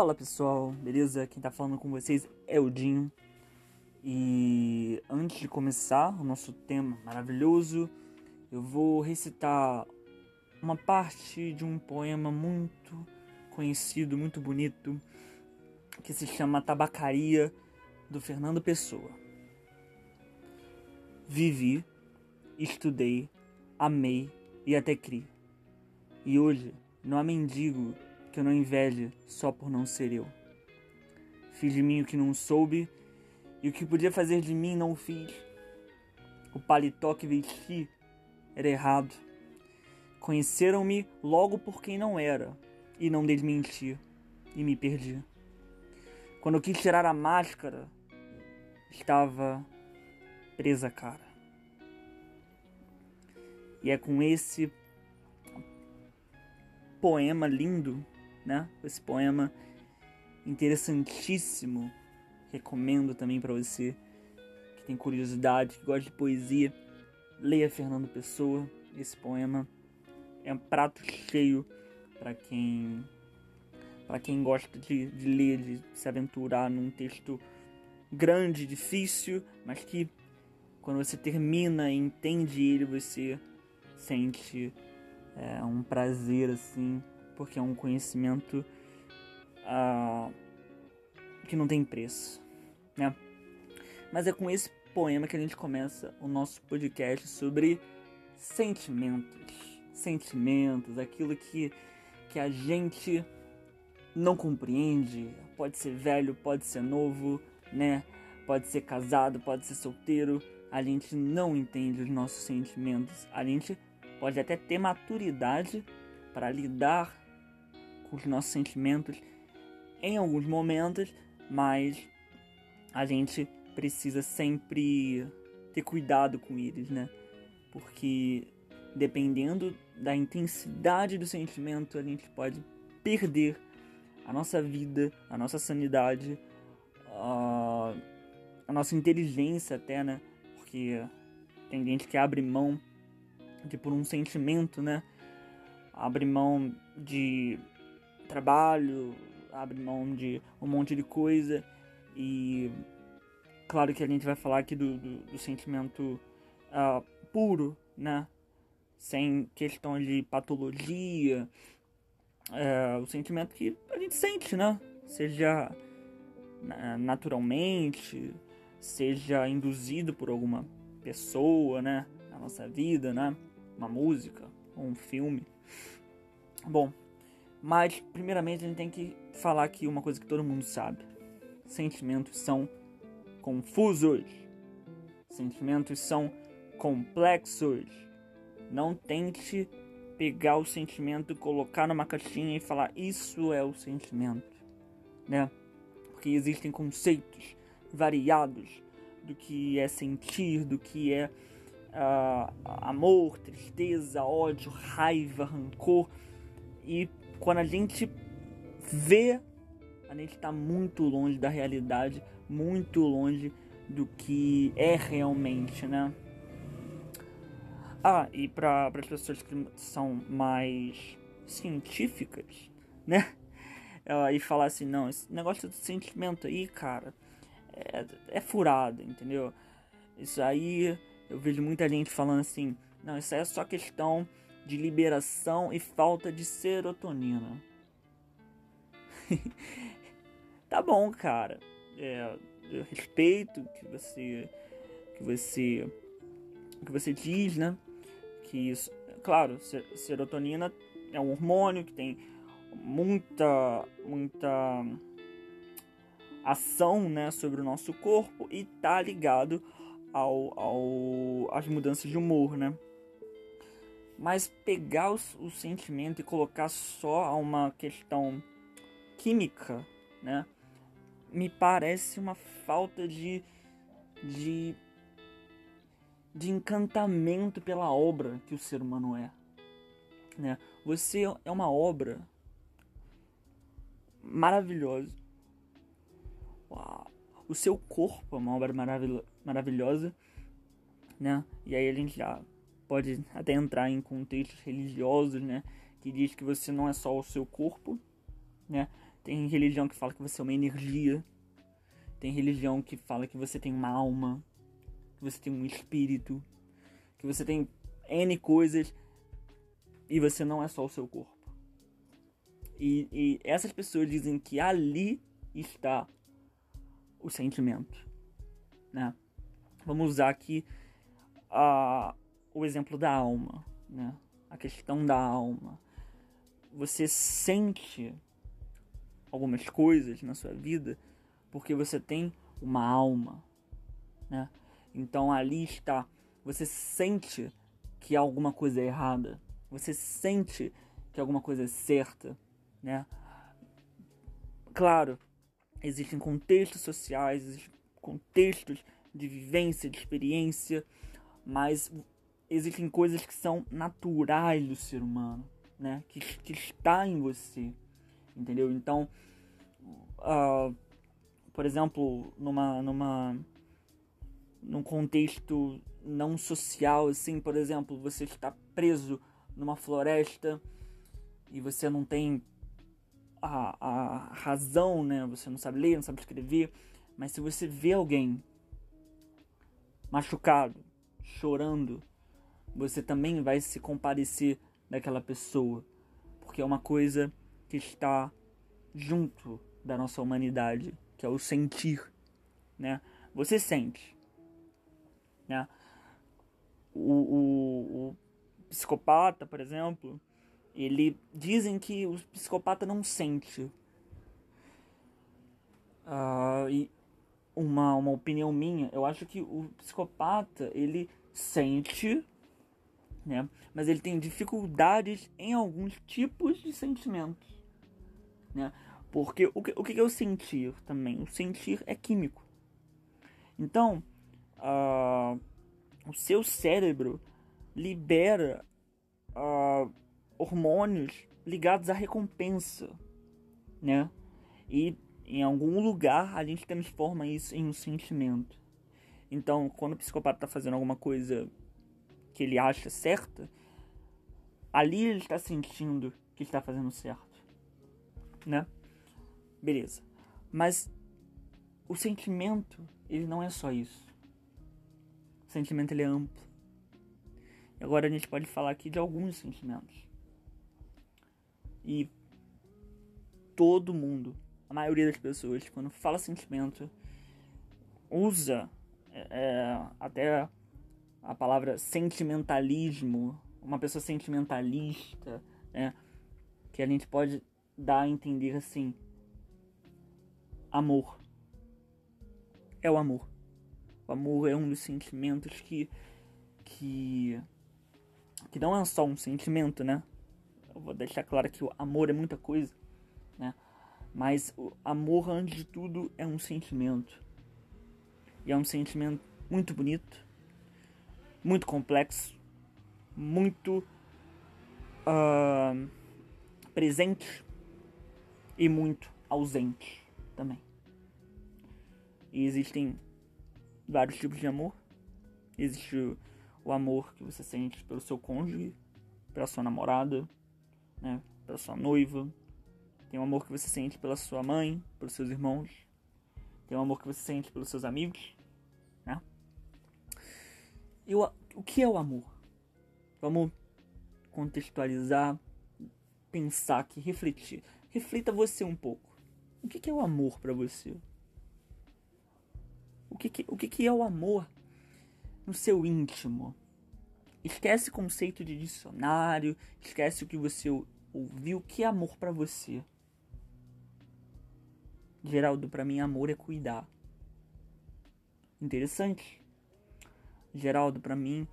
Fala pessoal, beleza? Quem tá falando com vocês é o Dinho. E antes de começar o nosso tema maravilhoso, eu vou recitar uma parte de um poema muito conhecido, muito bonito, que se chama Tabacaria, do Fernando Pessoa. Vivi, estudei, amei e até criei. E hoje não há mendigo que eu não inveje só por não ser eu. Fiz de mim o que não soube e o que podia fazer de mim não fiz. O paletó que vesti era errado. Conheceram-me logo por quem não era e não desmenti e me perdi. Quando eu quis tirar a máscara, estava presa a cara. E é com esse poema lindo né? Esse poema interessantíssimo. Recomendo também para você que tem curiosidade, que gosta de poesia, leia Fernando Pessoa. Esse poema é um prato cheio para quem para quem gosta de, de ler, de se aventurar num texto grande, difícil, mas que quando você termina e entende ele, você sente é, um prazer assim porque é um conhecimento uh, que não tem preço, né? Mas é com esse poema que a gente começa o nosso podcast sobre sentimentos, sentimentos, aquilo que que a gente não compreende. Pode ser velho, pode ser novo, né? Pode ser casado, pode ser solteiro. A gente não entende os nossos sentimentos. A gente pode até ter maturidade para lidar com os nossos sentimentos em alguns momentos, mas a gente precisa sempre ter cuidado com eles, né? Porque dependendo da intensidade do sentimento, a gente pode perder a nossa vida, a nossa sanidade, a, a nossa inteligência até, né? Porque tem gente que abre mão de por um sentimento, né? Abre mão de trabalho, abre mão de um monte de coisa e claro que a gente vai falar aqui do, do, do sentimento uh, puro, né? Sem questão de patologia, uh, o sentimento que a gente sente, né? Seja naturalmente, seja induzido por alguma pessoa, né? Na nossa vida, né? Uma música, um filme. Bom, mas, primeiramente, a gente tem que falar aqui uma coisa que todo mundo sabe: sentimentos são confusos, sentimentos são complexos. Não tente pegar o sentimento, colocar numa caixinha e falar isso é o sentimento, né? Porque existem conceitos variados do que é sentir, do que é uh, amor, tristeza, ódio, raiva, rancor e quando a gente vê, a gente está muito longe da realidade, muito longe do que é realmente, né? Ah, e para as pessoas que são mais científicas, né? Uh, e falar assim, não, esse negócio de sentimento aí, cara, é, é furado, entendeu? Isso aí, eu vejo muita gente falando assim, não, isso aí é só questão de liberação e falta de serotonina. tá bom, cara. É, eu respeito que você que você que você diz, né? Que isso, claro, serotonina é um hormônio que tem muita muita ação, né, sobre o nosso corpo e tá ligado ao, ao às mudanças de humor, né? Mas pegar o, o sentimento e colocar só a uma questão química, né? Me parece uma falta de, de, de encantamento pela obra que o ser humano é. Né? Você é uma obra maravilhosa. Uau. O seu corpo é uma obra maravil maravilhosa, né? E aí a gente já pode até entrar em contextos religiosos, né? Que diz que você não é só o seu corpo, né? Tem religião que fala que você é uma energia. Tem religião que fala que você tem uma alma, que você tem um espírito, que você tem N coisas e você não é só o seu corpo. E, e essas pessoas dizem que ali está o sentimento, né? Vamos usar aqui uh, o exemplo da alma, né? A questão da alma. Você sente algumas coisas na sua vida porque você tem uma alma, né? Então ali está, você sente que alguma coisa é errada, você sente que alguma coisa é certa, né? Claro, existem contextos sociais, existem contextos de vivência, de experiência, mas existem coisas que são naturais do ser humano, né? Que, que está em você, entendeu? Então, uh, por exemplo, numa, numa, num contexto não social, assim, por exemplo, você está preso numa floresta e você não tem a, a razão, né? Você não sabe ler, não sabe escrever, mas se você vê alguém machucado, chorando, você também vai se compadecer daquela pessoa, porque é uma coisa que está junto da nossa humanidade, que é o sentir, né? Você sente, né? O, o, o psicopata, por exemplo, ele dizem que o psicopata não sente. Uh, e uma, uma opinião minha, eu acho que o psicopata ele sente, né? Mas ele tem dificuldades em alguns tipos de sentimentos, né? Porque o que, o que é o sentir também? O sentir é químico. Então, uh, o seu cérebro libera uh, hormônios ligados à recompensa, né? E em algum lugar a gente transforma isso em um sentimento. Então, quando o psicopata está fazendo alguma coisa que ele acha certa, ali ele está sentindo que está fazendo certo, né? Beleza. Mas o sentimento, ele não é só isso. O sentimento ele é amplo. E agora a gente pode falar aqui de alguns sentimentos. E todo mundo a maioria das pessoas, quando fala sentimento, usa é, é, até a palavra sentimentalismo, uma pessoa sentimentalista, né? Que a gente pode dar a entender assim: amor. É o amor. O amor é um dos sentimentos que. que. que não é só um sentimento, né? Eu vou deixar claro que o amor é muita coisa, né? Mas o amor, antes de tudo, é um sentimento. E é um sentimento muito bonito, muito complexo, muito uh, presente e muito ausente também. E existem vários tipos de amor. Existe o, o amor que você sente pelo seu cônjuge, pela sua namorada, né, pela sua noiva, tem um amor que você sente pela sua mãe, pelos seus irmãos. Tem um amor que você sente pelos seus amigos. Né? E o, que é o amor? Vamos contextualizar, pensar aqui, refletir. Reflita você um pouco. O que, é o amor para você? O, que, o que, que é o amor no seu íntimo? Esquece conceito de dicionário, esquece o que você ouviu. O que é amor para você? Geraldo, para mim, amor é cuidar. Interessante. Geraldo, para mim,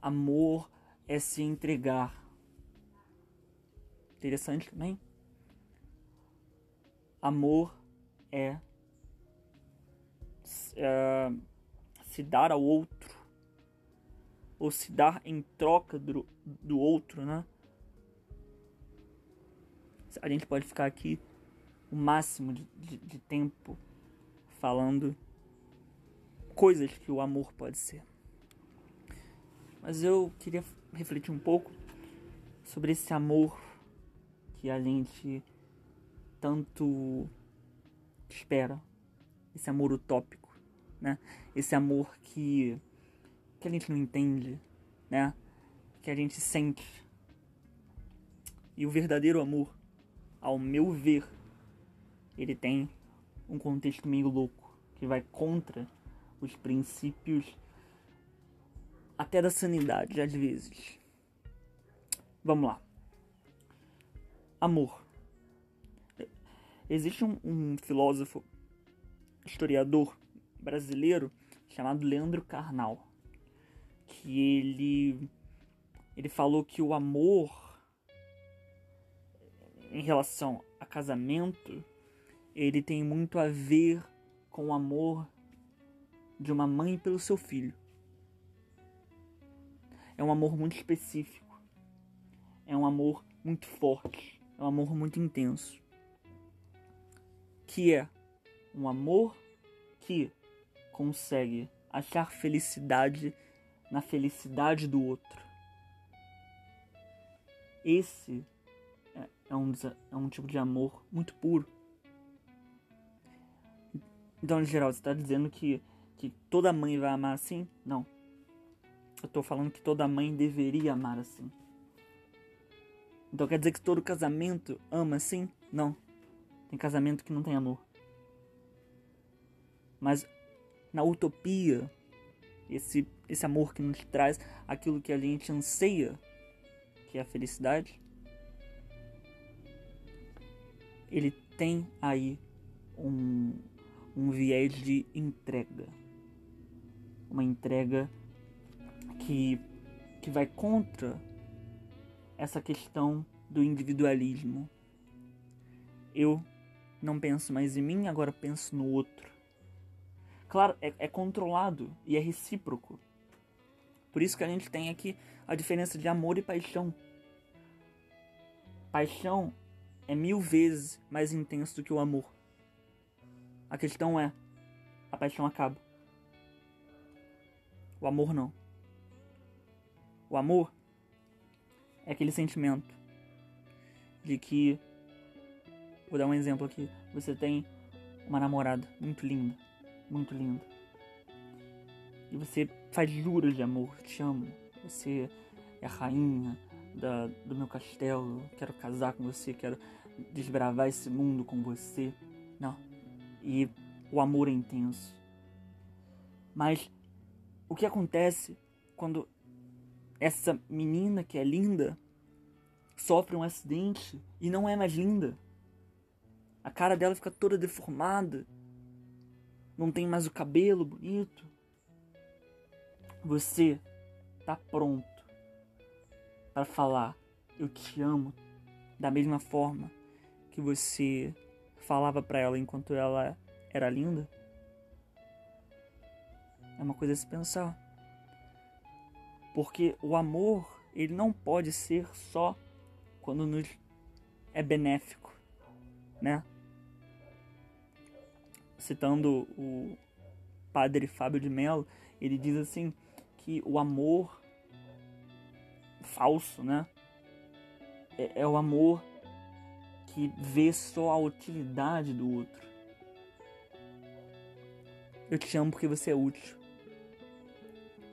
amor é se entregar. Interessante também. Amor é, é se dar ao outro ou se dar em troca do, do outro, né? A gente pode ficar aqui o máximo de, de, de tempo falando coisas que o amor pode ser. Mas eu queria refletir um pouco sobre esse amor que a gente tanto espera, esse amor utópico, né? Esse amor que que a gente não entende, né? Que a gente sente. E o verdadeiro amor, ao meu ver, ele tem um contexto meio louco, que vai contra os princípios até da sanidade, às vezes. Vamos lá. Amor. Existe um, um filósofo, historiador brasileiro chamado Leandro Carnal, que ele ele falou que o amor em relação a casamento ele tem muito a ver com o amor de uma mãe pelo seu filho. É um amor muito específico. É um amor muito forte. É um amor muito intenso. Que é um amor que consegue achar felicidade na felicidade do outro. Esse é, é um, é um tipo de amor muito puro. Então, em geral, você está dizendo que, que toda mãe vai amar assim? Não. Eu estou falando que toda mãe deveria amar assim. Então quer dizer que todo casamento ama assim? Não. Tem casamento que não tem amor. Mas na utopia, esse, esse amor que nos traz aquilo que a gente anseia, que é a felicidade, ele tem aí um, um viés de entrega. Uma entrega que, que vai contra essa questão do individualismo. Eu não penso mais em mim, agora penso no outro. Claro, é, é controlado e é recíproco. Por isso que a gente tem aqui a diferença de amor e paixão. Paixão é mil vezes mais intenso do que o amor. A questão é: a paixão acaba. O amor não. O amor é aquele sentimento de que. Vou dar um exemplo aqui. Você tem uma namorada muito linda muito lindo. E você faz juras de amor, te amo. Você é a rainha da, do meu castelo, quero casar com você, quero desbravar esse mundo com você. Não. E o amor é intenso. Mas o que acontece quando essa menina que é linda sofre um acidente e não é mais linda? A cara dela fica toda deformada não tem mais o cabelo bonito, você tá pronto para falar eu te amo da mesma forma que você falava para ela enquanto ela era linda? É uma coisa a se pensar. Porque o amor, ele não pode ser só quando nos é benéfico, né? citando o padre Fábio de Mello, ele diz assim que o amor falso, né? É, é o amor que vê só a utilidade do outro. Eu te amo porque você é útil.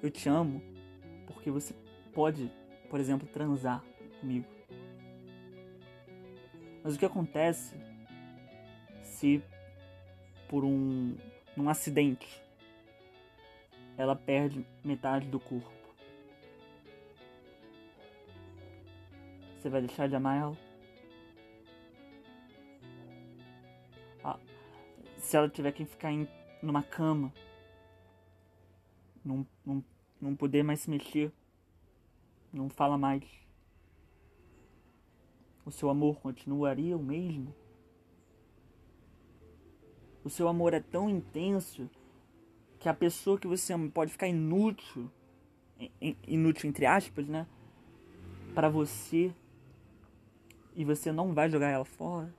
Eu te amo porque você pode, por exemplo, transar comigo. Mas o que acontece se por um num acidente, ela perde metade do corpo. Você vai deixar de amar ela? Ah, se ela tiver que ficar em, numa cama, não, não, não poder mais se mexer, não fala mais, o seu amor continuaria o mesmo? o seu amor é tão intenso que a pessoa que você ama pode ficar inútil, inútil entre aspas, né? Para você e você não vai jogar ela fora.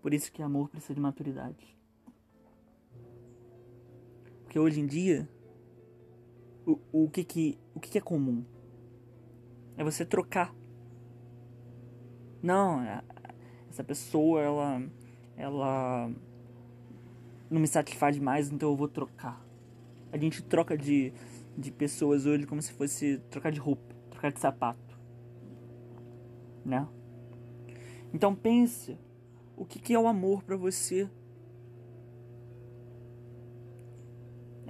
Por isso que amor precisa de maturidade. Porque hoje em dia, o, o, que, que, o que, que é comum? É você trocar. Não, é, essa pessoa, ela. Ela. Não me satisfaz mais, então eu vou trocar. A gente troca de, de pessoas hoje como se fosse trocar de roupa, trocar de sapato. Né? Então pense o que, que é o amor para você.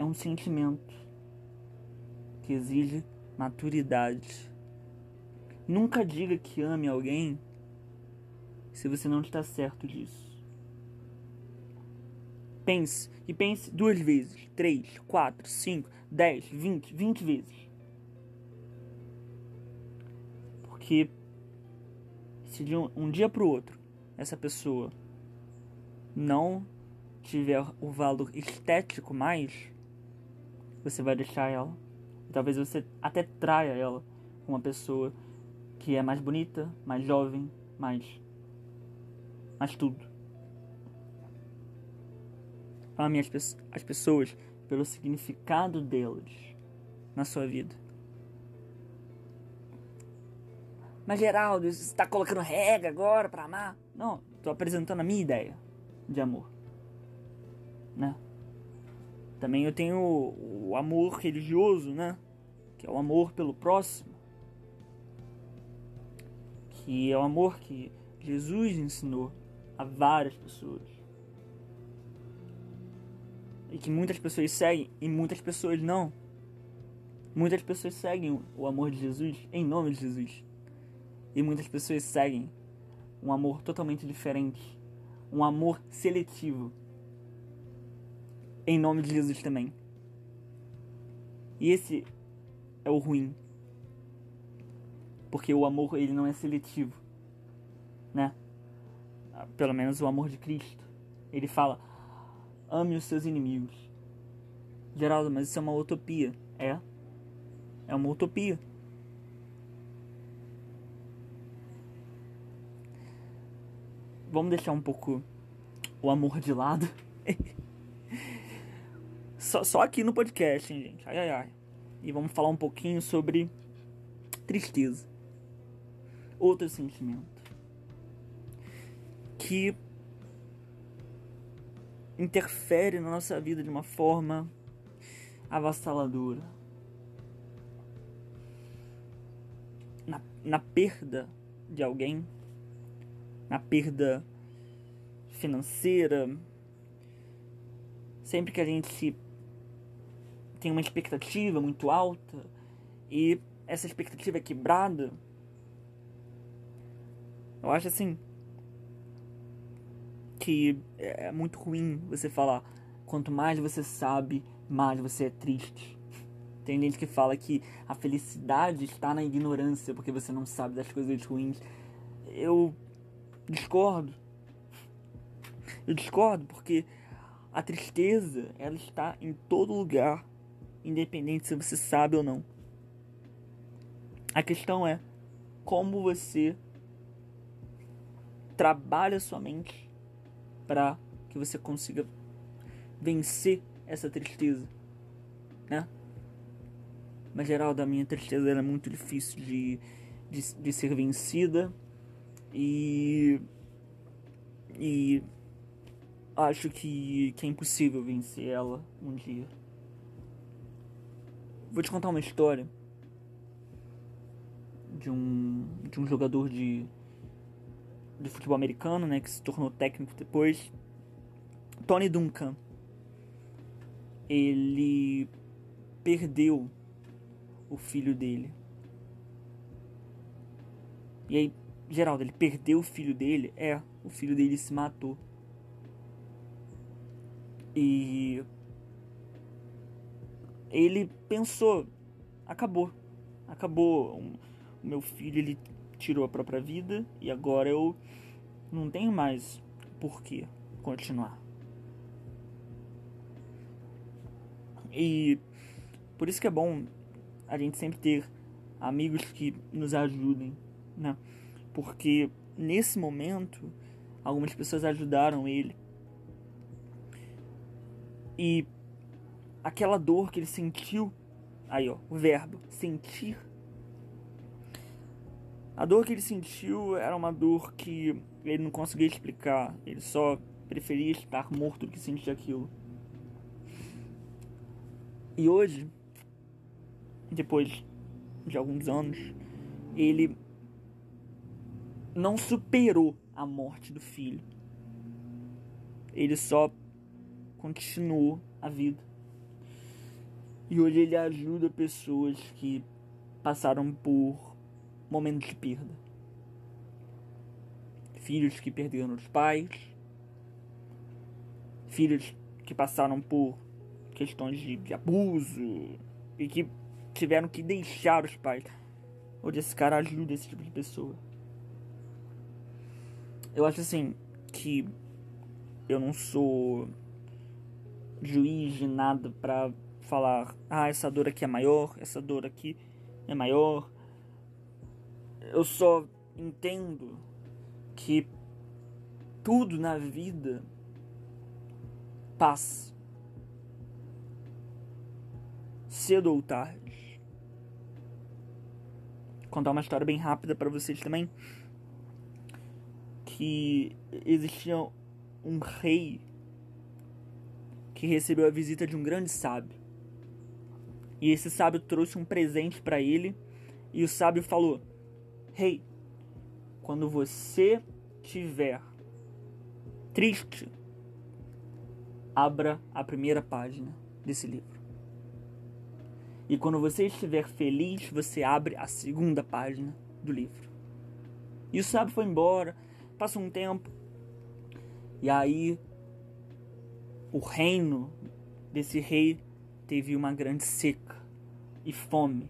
É um sentimento que exige maturidade. Nunca diga que ame alguém se você não está certo disso. Pense e pense duas vezes, três, quatro, cinco, dez, vinte, vinte vezes. Porque se de um, um dia para o outro essa pessoa não tiver o valor estético mais, você vai deixar ela. Talvez você até traia ela com uma pessoa que é mais bonita, mais jovem, mais. mais tudo. Ame as, pe as pessoas pelo significado delas na sua vida. Mas Geraldo, você está colocando regra agora para amar? Não, estou apresentando a minha ideia de amor. Né? Também eu tenho o, amor religioso, né? Que é o amor pelo próximo. Que é o amor que Jesus ensinou a várias pessoas. E que muitas pessoas seguem e muitas pessoas não. Muitas pessoas seguem o amor de Jesus em nome de Jesus. E muitas pessoas seguem um amor totalmente diferente, um amor seletivo, em nome de Jesus também. E esse é o ruim, porque o amor ele não é seletivo, né? Pelo menos o amor de Cristo. Ele fala: ame os seus inimigos. Geraldo, mas isso é uma utopia. É. É uma utopia. vamos deixar um pouco o amor de lado. só, só aqui no podcast, hein, gente? Ai, ai, ai. E vamos falar um pouquinho sobre tristeza. Outro sentimento. Que interfere na nossa vida de uma forma avassaladora. Na, na perda de alguém na perda financeira. Sempre que a gente tem uma expectativa muito alta e essa expectativa é quebrada, eu acho assim que é muito ruim você falar quanto mais você sabe, mais você é triste. Tem gente que fala que a felicidade está na ignorância porque você não sabe das coisas ruins. Eu discordo. Eu discordo porque a tristeza, ela está em todo lugar, independente se você sabe ou não. A questão é como você trabalha sua mente para que você consiga vencer essa tristeza, né? Mas geral da minha tristeza era é muito difícil de, de, de ser vencida e. E. Acho que, que é impossível vencer ela um dia. Vou te contar uma história de um, de um jogador de, de futebol americano, né, que se tornou técnico depois. Tony Duncan. Ele perdeu o filho dele. E aí Geraldo, ele perdeu o filho dele? É, o filho dele se matou. E ele pensou, acabou. Acabou. O meu filho ele tirou a própria vida e agora eu não tenho mais por que continuar. E por isso que é bom a gente sempre ter amigos que nos ajudem, né? porque nesse momento algumas pessoas ajudaram ele. E aquela dor que ele sentiu, aí ó, o verbo sentir, A dor que ele sentiu era uma dor que ele não conseguia explicar. Ele só preferia estar morto do que sentir aquilo. E hoje, depois de alguns anos, ele não superou a morte do filho. Ele só continuou a vida. E hoje ele ajuda pessoas que passaram por momentos de perda. Filhos que perderam os pais, filhos que passaram por questões de, de abuso e que tiveram que deixar os pais. Hoje esse cara ajuda esse tipo de pessoa. Eu acho assim que eu não sou juiz de nada pra falar, ah, essa dor aqui é maior, essa dor aqui é maior. Eu só entendo que tudo na vida passa. Cedo ou tarde. Vou contar uma história bem rápida para vocês também. Que existia um rei que recebeu a visita de um grande sábio. E esse sábio trouxe um presente para ele. E o sábio falou: Rei, hey, quando você tiver triste, abra a primeira página desse livro. E quando você estiver feliz, você abre a segunda página do livro. E o sábio foi embora, passou um tempo. E aí o reino desse rei teve uma grande seca, e fome,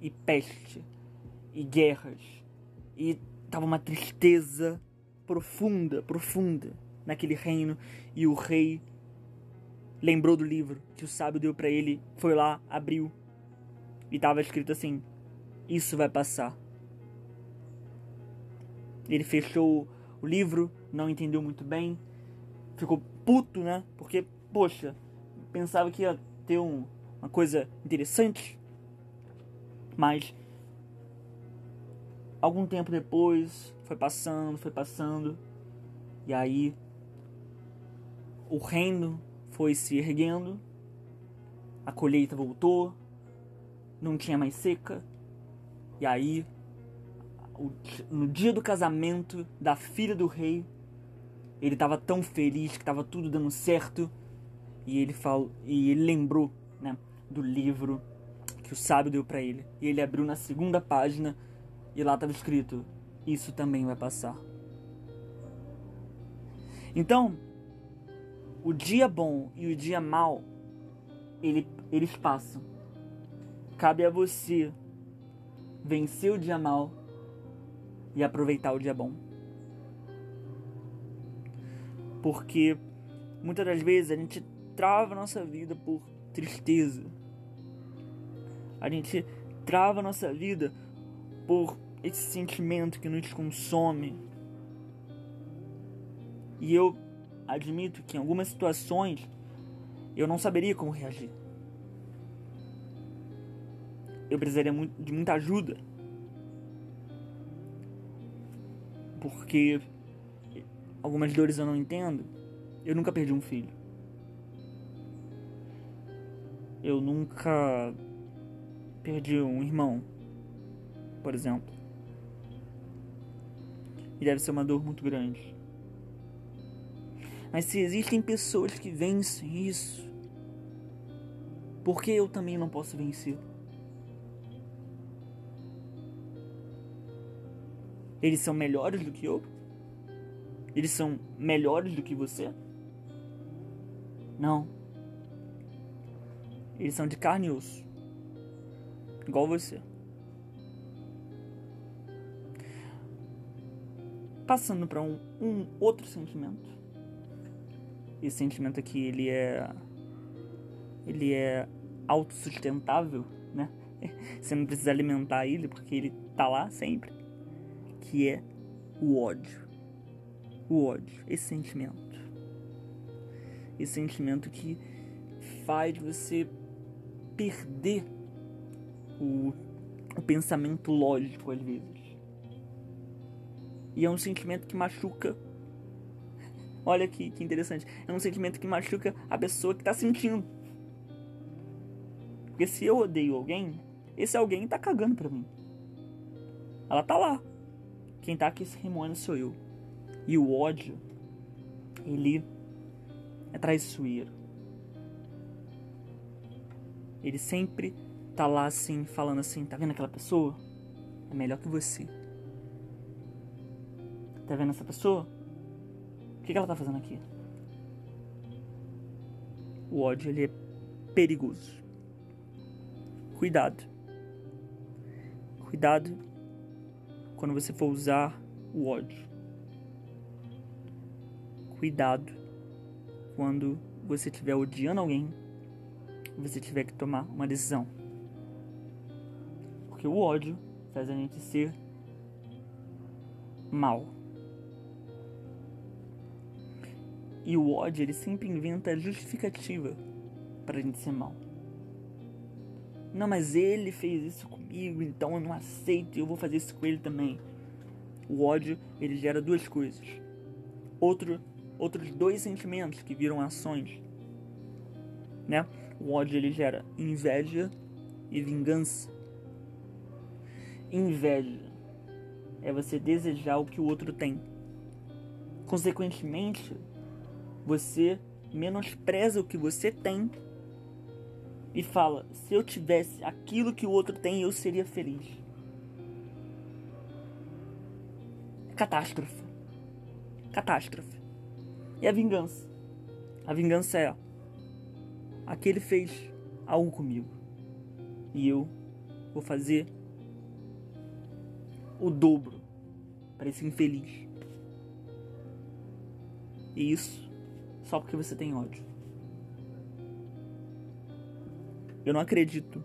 e peste, e guerras, e tava uma tristeza profunda, profunda naquele reino, e o rei lembrou do livro que o sábio deu para ele, foi lá, abriu, e tava escrito assim: Isso vai passar. Ele fechou o livro, não entendeu muito bem, ficou puto, né? Porque, poxa, pensava que ia ter um, uma coisa interessante. Mas algum tempo depois foi passando, foi passando. E aí o reino foi se erguendo. A colheita voltou. Não tinha mais seca. E aí no dia do casamento da filha do rei, ele estava tão feliz que estava tudo dando certo e ele falou e ele lembrou, né, do livro que o sábio deu para ele. E ele abriu na segunda página e lá estava escrito: isso também vai passar. Então, o dia bom e o dia mal, ele, eles passam. Cabe a você vencer o dia mal e aproveitar o dia bom. Porque muitas das vezes a gente trava a nossa vida por tristeza. A gente trava a nossa vida por esse sentimento que nos consome. E eu admito que em algumas situações eu não saberia como reagir. Eu precisaria de muita ajuda. Porque algumas dores eu não entendo. Eu nunca perdi um filho. Eu nunca perdi um irmão, por exemplo. E deve ser uma dor muito grande. Mas se existem pessoas que vencem isso, por que eu também não posso vencer? Eles são melhores do que eu? Eles são melhores do que você? Não. Eles são de carne e osso. Igual você. Passando para um, um outro sentimento. Esse sentimento aqui, ele é. Ele é autossustentável, né? Você não precisa alimentar ele porque ele tá lá sempre. Que é o ódio. O ódio, esse sentimento. Esse sentimento que faz você perder o, o pensamento lógico às vezes. E é um sentimento que machuca. Olha que, que interessante. É um sentimento que machuca a pessoa que tá sentindo. Porque se eu odeio alguém, esse alguém tá cagando pra mim. Ela tá lá. Quem tá aqui se remoendo sou eu. E o ódio, ele é traiçoeiro. Ele sempre tá lá assim, falando assim: tá vendo aquela pessoa? É melhor que você. Tá vendo essa pessoa? O que, ela tá fazendo aqui? O ódio, ele é perigoso. Cuidado. Cuidado quando você for usar o ódio. Cuidado quando você estiver odiando alguém você tiver que tomar uma decisão. Porque o ódio faz a gente ser mal. E o ódio, ele sempre inventa justificativa para a gente ser mal. Não, mas ele fez isso comigo, então eu não aceito e eu vou fazer isso com ele também. O ódio, ele gera duas coisas. Outro, outros dois sentimentos que viram ações. Né? O ódio ele gera inveja e vingança. Inveja é você desejar o que o outro tem. Consequentemente, você menospreza o que você tem e fala: se eu tivesse aquilo que o outro tem, eu seria feliz. Catástrofe. Catástrofe. E a vingança? A vingança é: aquele fez algo comigo e eu vou fazer o dobro para esse infeliz. E isso só porque você tem ódio. Eu não acredito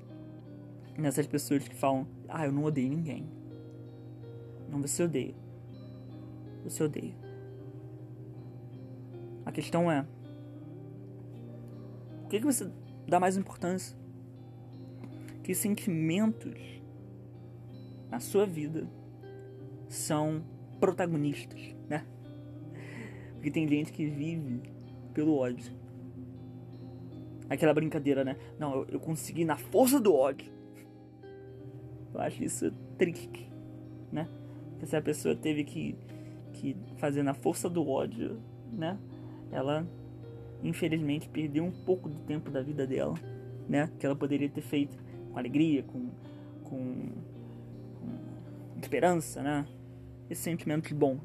nessas pessoas que falam: Ah, eu não odeio ninguém. Não, você odeia. Você odeia. A questão é: que, que você dá mais importância? Que sentimentos na sua vida são protagonistas, né? Porque tem gente que vive pelo ódio. Aquela brincadeira, né? Não, eu, eu consegui na força do ódio. Eu acho isso triste, né? Porque se a pessoa teve que, que fazer na força do ódio, né? Ela, infelizmente, perdeu um pouco do tempo da vida dela, né? Que ela poderia ter feito com alegria, com, com, com esperança, né? Esses sentimentos bons.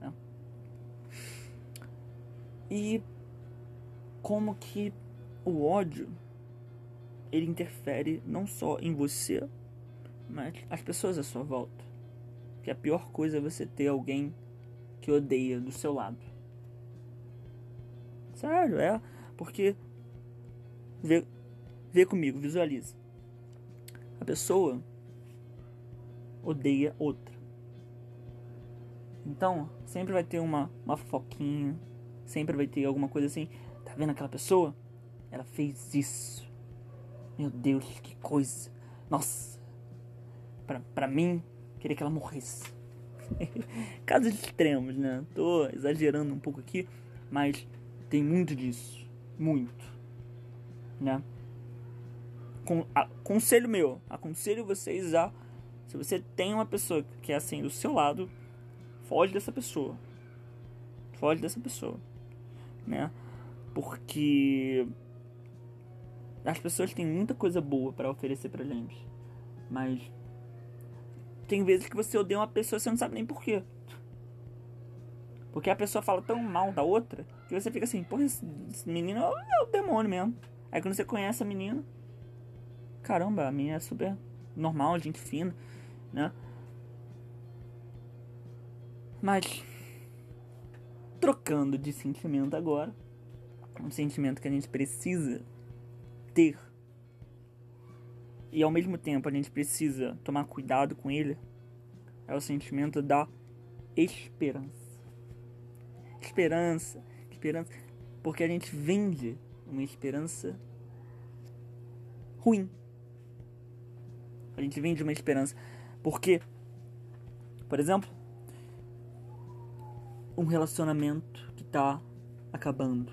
Né? E como que o ódio ele interfere não só em você, mas as pessoas à sua volta. Que a pior coisa é você ter alguém que odeia do seu lado. Sério, é. Porque. Vê, vê comigo, visualiza. A pessoa odeia outra. Então, sempre vai ter uma, uma foquinha, sempre vai ter alguma coisa assim. Tá vendo aquela pessoa? Ela fez isso. Meu Deus, que coisa. Nossa. Pra, pra mim, queria que ela morresse. Casos extremos, né? Tô exagerando um pouco aqui, mas tem muito disso. Muito. Né? Conselho meu, aconselho vocês a. Se você tem uma pessoa que é assim do seu lado, foge dessa pessoa. Foge dessa pessoa. Né? Porque as pessoas têm muita coisa boa para oferecer pra gente. Mas tem vezes que você odeia uma pessoa e você não sabe nem porquê. Porque a pessoa fala tão mal da outra que você fica assim, porra, esse, esse menino é o demônio mesmo. Aí quando você conhece a menina, caramba, a menina é super normal, gente fina, né? Mas trocando de sentimento agora, um sentimento que a gente precisa ter e ao mesmo tempo a gente precisa tomar cuidado com ele é o sentimento da esperança. Esperança, esperança, porque a gente vende uma esperança ruim. A gente vende uma esperança porque, por exemplo, um relacionamento que tá acabando.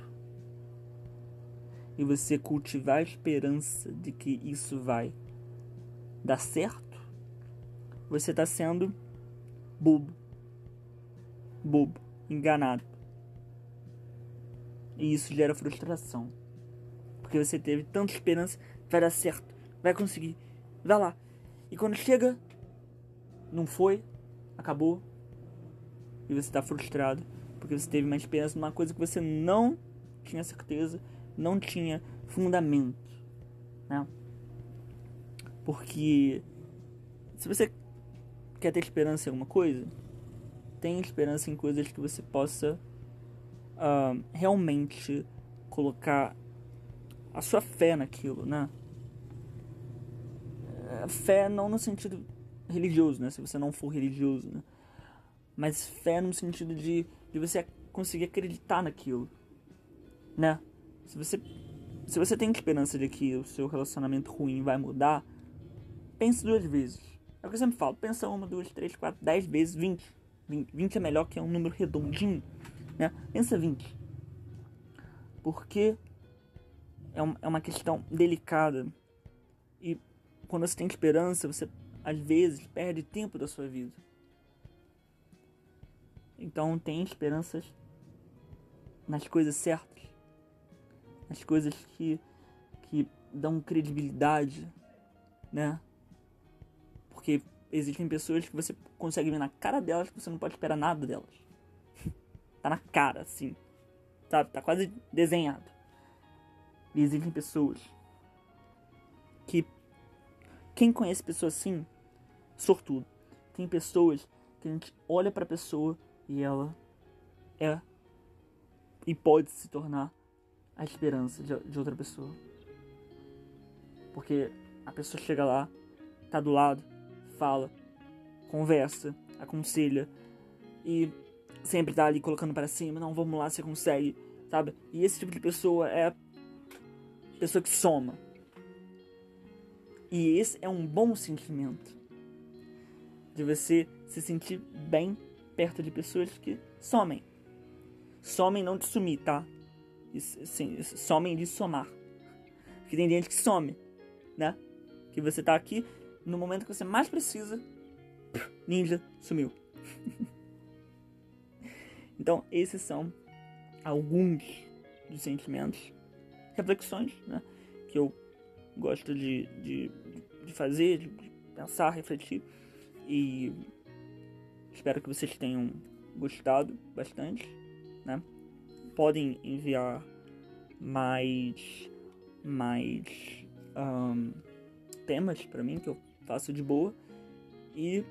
E você cultivar a esperança de que isso vai dar certo, você tá sendo bobo. Bobo, enganado. E isso gera frustração. Porque você teve tanta esperança, vai dar certo, vai conseguir, vai lá. E quando chega, não foi, acabou, e você está frustrado porque você teve uma esperança numa coisa que você não tinha certeza, não tinha fundamento, né? Porque se você quer ter esperança em alguma coisa, tem esperança em coisas que você possa uh, realmente colocar a sua fé naquilo, né? É, fé não no sentido religioso, né? Se você não for religioso, né? Mas fé no sentido de, de você conseguir acreditar naquilo, né? Se você, se você tem esperança de que o seu relacionamento ruim vai mudar, pense duas vezes. É o que eu sempre falo, pensa uma, duas, três, quatro, dez vezes, vinte. Vinte é melhor que é um número redondinho, né? Pensa vinte. Porque é, um, é uma questão delicada. E quando você tem esperança, você às vezes perde tempo da sua vida. Então tem esperanças nas coisas certas, nas coisas que, que dão credibilidade, né? Porque existem pessoas que você consegue ver na cara delas que você não pode esperar nada delas. Tá na cara, assim. Sabe? Tá quase desenhado. E existem pessoas que. Quem conhece pessoas assim, sortudo. Tem pessoas que a gente olha pra pessoa e ela é e pode se tornar a esperança de, de outra pessoa. Porque a pessoa chega lá, tá do lado, fala, conversa, aconselha e sempre tá ali colocando para cima, não, vamos lá, você consegue, sabe? E esse tipo de pessoa é a pessoa que soma. E esse é um bom sentimento de você se sentir bem perto de pessoas que somem. Somem não de sumir, tá? Sim, somem de somar. Porque tem gente que some, né? Que você tá aqui no momento que você mais precisa, ninja sumiu. então, esses são alguns dos sentimentos, reflexões, né? Que eu gosto de, de, de fazer, de pensar, refletir. E Espero que vocês tenham gostado bastante, né? Podem enviar mais mais um, temas para mim que eu faço de boa. E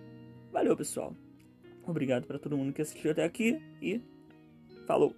valeu, pessoal. Obrigado para todo mundo que assistiu até aqui e falou.